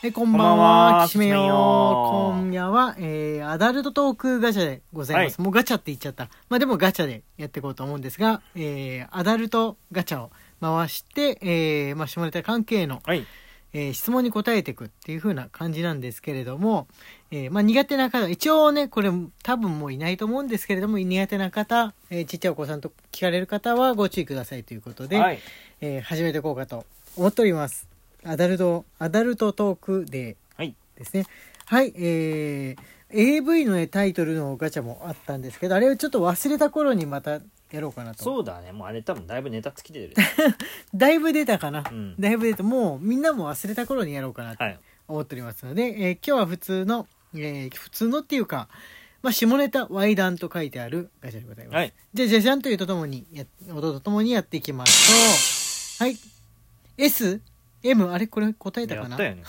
えこんばんは、はきしめよきしめよ今夜は、えー、アダルトトークガチャでございます。はいもうガチャって言っちゃった。まあでもガチャでやっていこうと思うんですが、えー、アダルトガチャを回して、えー、まあ下ネタ関係の、はい。えー質問に答えていくっていう風な感じなんですけれども、えーまあ苦手な方、一応ね、これ多分もういないと思うんですけれども、苦手な方、えーちっちゃいお子さんと聞かれる方はご注意くださいということで、はい。えー始めていこうかと思っております。アダルト、アダルトトークデーはい。ですね。はい、えー、AV の、ね、タイトルのガチャもあったんですけど、あれをちょっと忘れた頃にまたやろうかなと。そうだね。もうあれ多分だいぶネタ尽きてる。だいぶ出たかな。うんだいぶ出た。もうみんなも忘れた頃にやろうかなとはい。思っておりますので、えー今日は普通の、えー普通のっていうか、まあ、下ネタ、猥談と書いてあるガチャでございます。はい。じゃあ、じゃじゃんというとともにや、音とともにやっていきましょう。はい。S、M、あれこれ答えたかな？やったよね。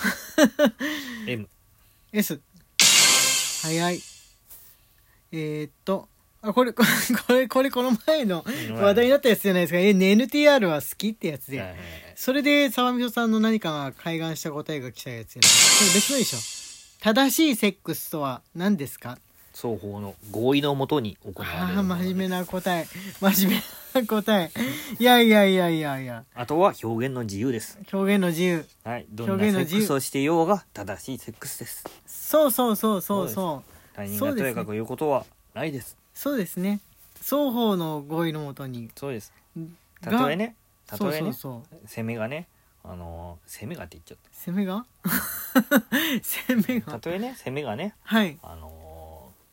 M。S。早い。えー、っと、あ、これ、これ、これ、これこの前のうん話題になったやつじゃないですか。え、ね NTR は好きってやつで。はいはいはいそれで、沢美穂さんの何かが開眼した答えが来たやつやないそれ別のでしょ？正しいセックスとは何ですか？双方の合意のもとに行われるあ。真面目な答え。真面目な答え。いやいやいやいやいや。あとは表現の自由です。表現の自由。はい。どんなセ表現の自由ックスをしていようが正しいセックスです。そうそうそうそうそう。他人がとやかく言うことはないです。そうですね。双方の合意のもとに。そうです。たがとえね、たとえね。攻めがね、あのー、攻めがって言っちゃっ攻めが？攻めた。たが？とえね、攻めがね、はい。あのー、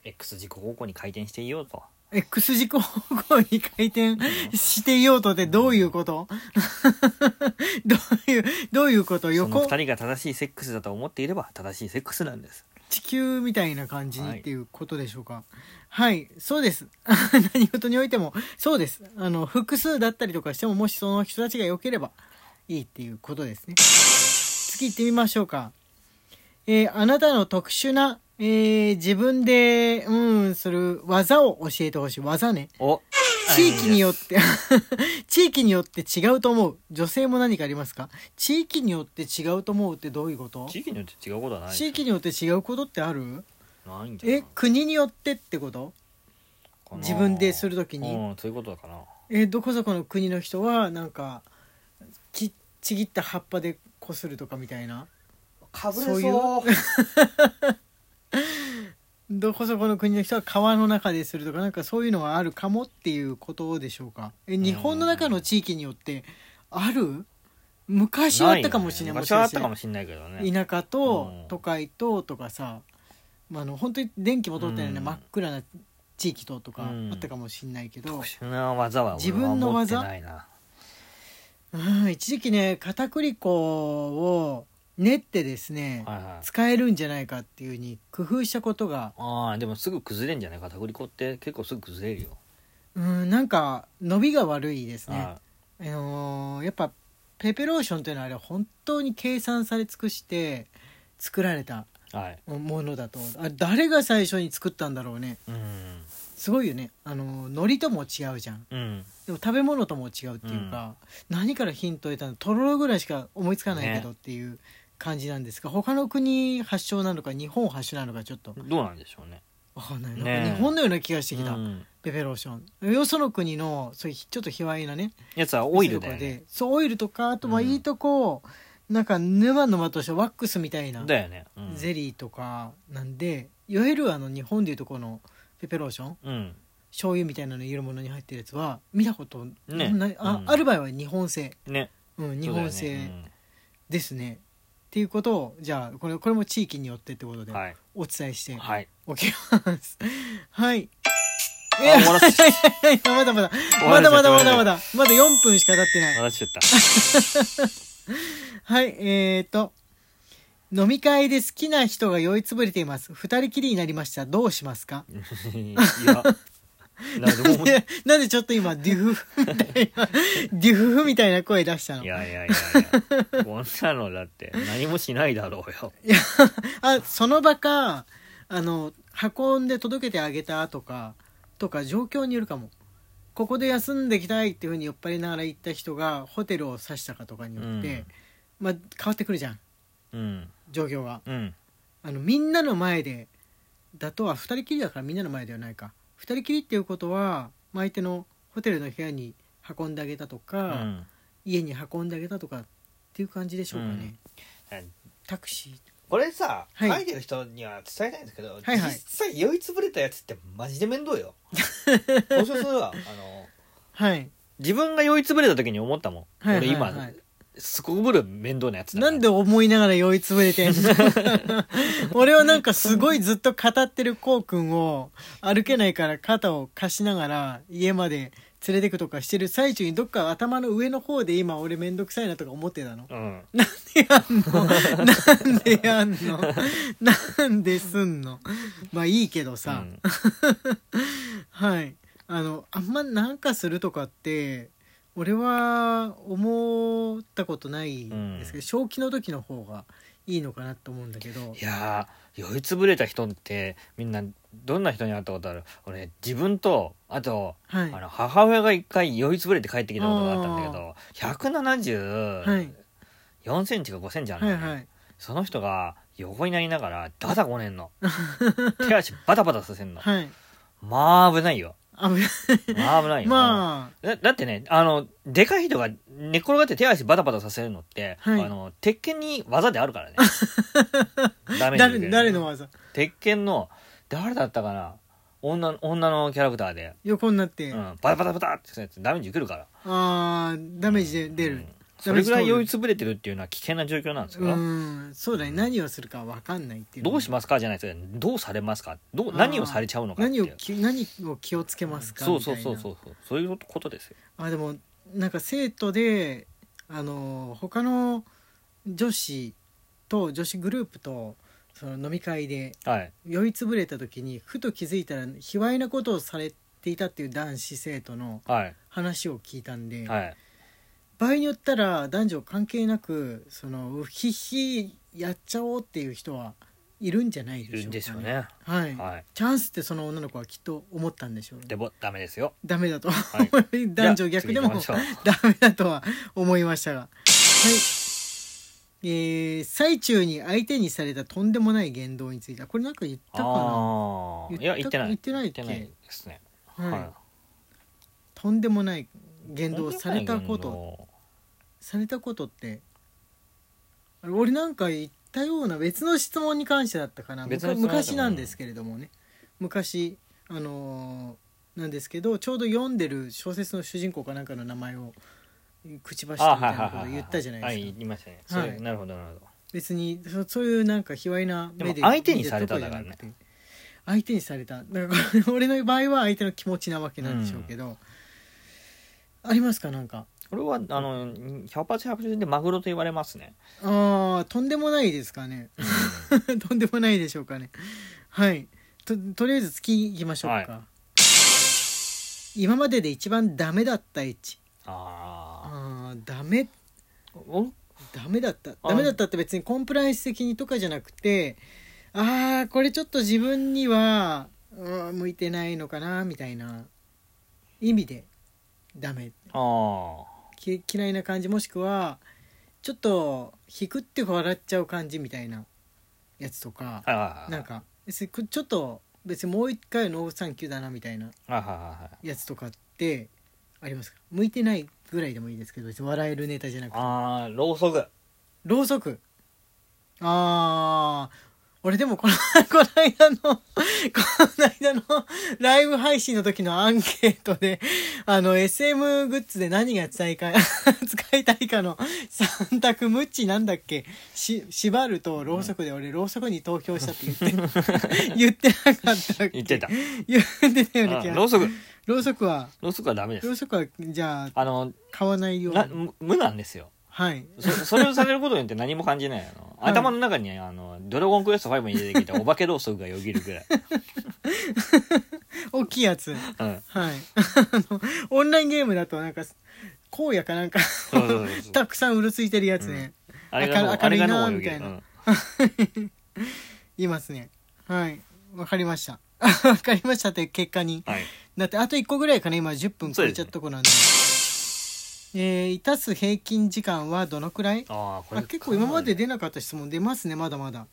X 軸方向に回転していようと。X 軸方向に回転していようとってどういうこと？どういう、どういうこと？その横？二人が正しいセックスだと思っていれば正しいセックスなんです。地球みたいな感じっていうことでしょうか？はい、そうです。何事においても、そうです。あの、複数だったりとかしても、もしその人たちが良ければいいっていうことですね。次行ってみましょうか。えーあなたの特殊な、えー自分で、うん、する技を教えてほしい。技ね。お。地域によって、地域によって違うと思う。女性も何かありますか？地域によって違うと思うってどういうこと？地域によって違うことはない。地域によって違うことってある？ないんじゃない？え国によってってこと？かな。自分でするときに。うんそういうことだかな。えどこそこの国の人はなんかきちぎった葉っぱでこするとかみたいな？かぶれそう？どこそこの国の人は川の中でするとかなんかそういうのがあるかもっていうことでしょうか？え日本の中の地域によってある？昔はあったかもしれない昔はあったかももしれないけどね。田舎とうん。都会ととかさ、まあ、あの本当に電気も通ってないね、うん。真っ暗な地域ととかうん。あったかもしれないけど、自分の技？ないな。うん、一時期ね片栗粉を練ってですね、はいはい。使えるんじゃないかっていうふうに工夫したことが、ああでもすぐ崩れんじゃない片栗粉って。結構すぐ崩れるよ。うん、なんか伸びが悪いですね。はあのーやっぱペペローションというのはあれ本当に計算され尽くして作られたいはい。ものだと。あ誰が最初に作ったんだろうね。うん。すごいよね。あのー海苔とも違うじゃん。うん。でも食べ物とも違うっていうか、何からヒントを得たの？とろろぐらいしか思いつかないけどねっていう感じなんですが、他の国発祥なのか日本発祥なのかちょっと。どうなんでしょうね。わかんない、ねなんか日本のような気がしてきた、うん。ペペローション。よその国のそういうちょっと卑猥なねやつはオイルだよね。そうオイルとかあとまあうん。いいとこ、なんか沼沼としたワックスみたいなだよね。うん。ゼリーとかなんでいわゆるあの日本でいうとこのペペローションうん。醤油みたいなの入れるものに入ってるやつは見たことねあ,、うん。ある場合は日本製、ね。うん、日本製ですねっていうことをじゃあこれこれも地域によってってことでお伝えしてはい。おきます。はい。あ終わらせちゃっいやまだまだまだまだまだまだまだ4分しか経ってない。ちゃった。はい、えーと、飲み会で好きな人が酔いつぶれています。二人きりになりました。どうしますか？いやなんでなんでちょっと今、デュフフみたいな、デュフフみたいな声出したの？いやいやいやいや。こんなのだって何もしないだろうよ。いや、あ、その場か、あの、運んで届けてあげたとか、とか状況によるかも。ここで休んできたいっていうふうに酔っ払いながら行った人がホテルを指したかとかによって、うん。まあ変わってくるじゃん。うん。状況が。うん。あのみんなの前でだとは2人きりだからみんなの前ではないか2人きりっていうことはまあ相手のホテルの部屋に運んであげたとうか、ん。家に運んであげたとかっていう感じでしょうかね、うん。タクシー。これさ、はい。書いてる人には伝えたいんですけど、はい。はい実際酔いつぶれたやつってマジで面倒よ。そうだあのはい。自分が酔いつぶれた時に思ったもん、はい俺今、はいはいすこぶる面倒なやつだなんで思いながら酔いつぶれてんの？俺はなんかすごいずっと語ってるこうくんを歩けないから肩を貸しながら家まで連れてくとかしてる最中にどっか頭の上の方で今俺めんどくさいなとか思ってたの？うん。やんの？なんでやんの？なんですんの？まあいいけどさ、うん。はい。あのあんまなんかするとかって俺は思ったことないんですけど、正気の時の方がいいのかなと思うんだけど。いやー酔いつぶれた人ってみんなどんな人に会ったことある？俺自分とあと、はい。あの母親が一回酔いつぶれて帰ってきたことがあったんだけど174はい。センチか5センチあるんだよね、はいはい。その人が横になりながらダダこねんの手足バタバタさせんのはいまあ危ないよあぶまあ危ないよ、まあ。だだってねあのでかい人が寝っ転がって手足バタバタさせるのって、はい。あの鉄拳に技であるからね。誰る誰の技？鉄拳の誰だったかな？女女のキャラクターで、横になって、うん、バタバタバタってやつ。ダメージ受けるから。あーダメージで出る、うんそれぐらい酔いつぶれてるっていうのは危険な状況なんですよ、うんそうだね。何をするか分かんないっていう。のどうしますか？じゃないですよ。どうされますか？どう何をされちゃうのかっていう。何をき何を気をつけますか？そうそうそうそう。そうそういうことですよ。あでもなんか生徒であの他の女子と女子グループとその飲み会ではい。酔いつぶれた時にふと気づいたら卑猥なことをされていたっていう男子生徒のはい。話を聞いたんで、はい場合によったら男女関係なくそのうひひやっちゃおうっていう人はいるんじゃないいるでしょうんか、ですよね。はい、はい。チャンスってその女の子はきっと思ったんでしょう。ねでもダメですよ。ダメだと、はい。男女逆でもダメだとは思いましたが。はい。えー最中に相手にされたとんでもない言動について。はこれなんか言ったかな？言ったや言ってない。言ってないですね。はい。はい。とんでもない言動をされたこと。とされたことって俺なんか言ったような別の質問に関してだったかな。昔なんですけれどもね。昔あのーなんですけどちょうど読んでる小説の主人公かなんかの名前を口走ってみたいなことを言ったじゃないですか、はい言いましたね。はい。なるほどなるほど。別にそそういうなんか卑猥な目で相手にされた見てとかじゃなくてだ相手にされた。だから 俺の場合は相手の気持ちなわけなんでしょうけど、ありますか？なんかこれはあの100発100中でマグロと言われますね。ああとんでもないですかね。とんでもないでしょうかね。はい。ととりあえず次行きましょうか、は今までで一番ダメだったエッチあああダメ。ダメだった。あダメだったって別にコンプライアンス的にとかじゃなくてああこれちょっと自分にはうん向いてないのかなみたいな意味でダメ。あき嫌いな感じもしくはちょっと引くって笑っちゃう感じみたいなやつとかなんかちょっと別にもう一回ノーサンキューだなみたいなやつとかってありますか？向いてないぐらいでもいいですけど別に笑えるネタじゃなくて。ああろうそく。ろうそく。あー俺でもこの この間のこの間のライブ配信の時のアンケートであの SM グッズで何が使いか 使いたいかの3択ムッチなんだっけ？し縛るとろうそくで俺ろうそくに投票したって言って 言ってなかったっけ？言ってた。言ってたような気があろうそく。ろうそくはろうそくはダメです。ろうそくはじゃああの買わないよう無なんですよはい。そそれをされることによって何も感じないあの、はい。頭の中にあのドラゴンクエスト5に出てきたお化けろうそくがよぎるぐらい、大きいやつ。うん、はい。あの、オンラインゲームだとなんか、荒野かなんか、そうそうそうそう。たくさんうるついてるやつね、あれが明るいなうよぎる。みたいん。いますね。はい。わかりました。わかりましたって結果に。はい。だってあと1個ぐらいかな、今10分超えちゃったとこなんで。えー、いたす平均時間はどのくらい？ああこれあ結構今まで出なかった質問出ますねまだまだ。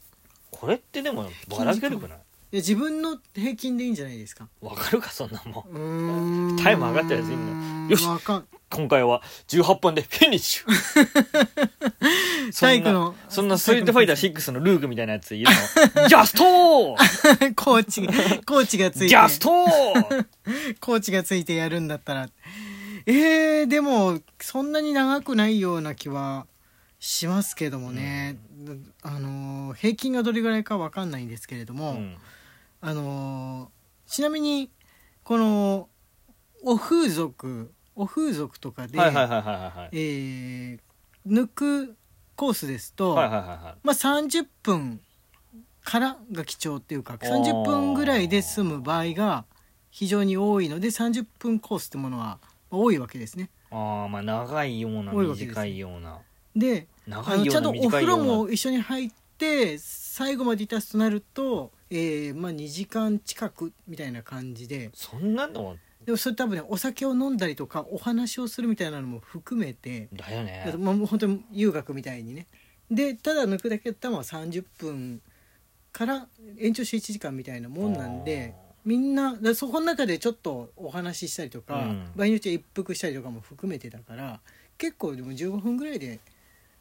これってでもばらけるくない？いや自分の平均でいいんじゃないですか。わかるかそんなもん。タイム上がったやついんのよし。わかん。今回は18分でフィニッシュ。体育のそんなストリートファイター6のルークみたいなやついるの。ジャストー！コーチがコーチがついて。ジャストー！コーチがついてやるんだったらえー、でもそんなに長くないような気はしますけどもね、あのー平均がどれぐらいかわかんないんですけれども、うん。あのーちなみにこのお風俗お風俗とかで、えー抜くコースですと、まあ、30分からが貴重っていうか30分ぐらいで済む場合が非常に多いので30分コースってものは多いわけですね。ああまあ長いような多いわけです短いような。で長いようなあのちゃんとお風呂短いような。も一緒に入って最後までいたすとなると、えーまあ、2時間近くみたいな感じで。そんなのでもそれ多分ねお酒を飲んだりとかお話をするみたいなのも含めてだよね。まあ、もう本当に遊学みたいにねでただ抜くだけだったらまあ30分から延長して1時間みたいなもんなんでみんなだそこの中でちょっとお話ししたりとか、うん。場合によっては一服したりとかも含めてだから結構でも15分ぐらいで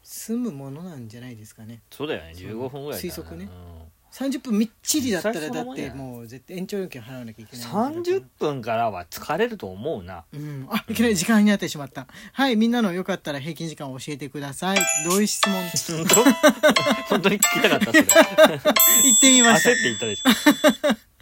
済むものなんじゃないですかね。そうだよね。15分ぐらい推測ね。うん。30分みっちりだったらだってもう絶対延長料金払わなきゃいけない30分からは疲れると思うな。うん、あいきなり時間になってしまった。はいみんなのよかったら平均時間を教えてください。どういう質問。本当？本当に聞きたかったそれ。言ってみました。焦って言ったでしょ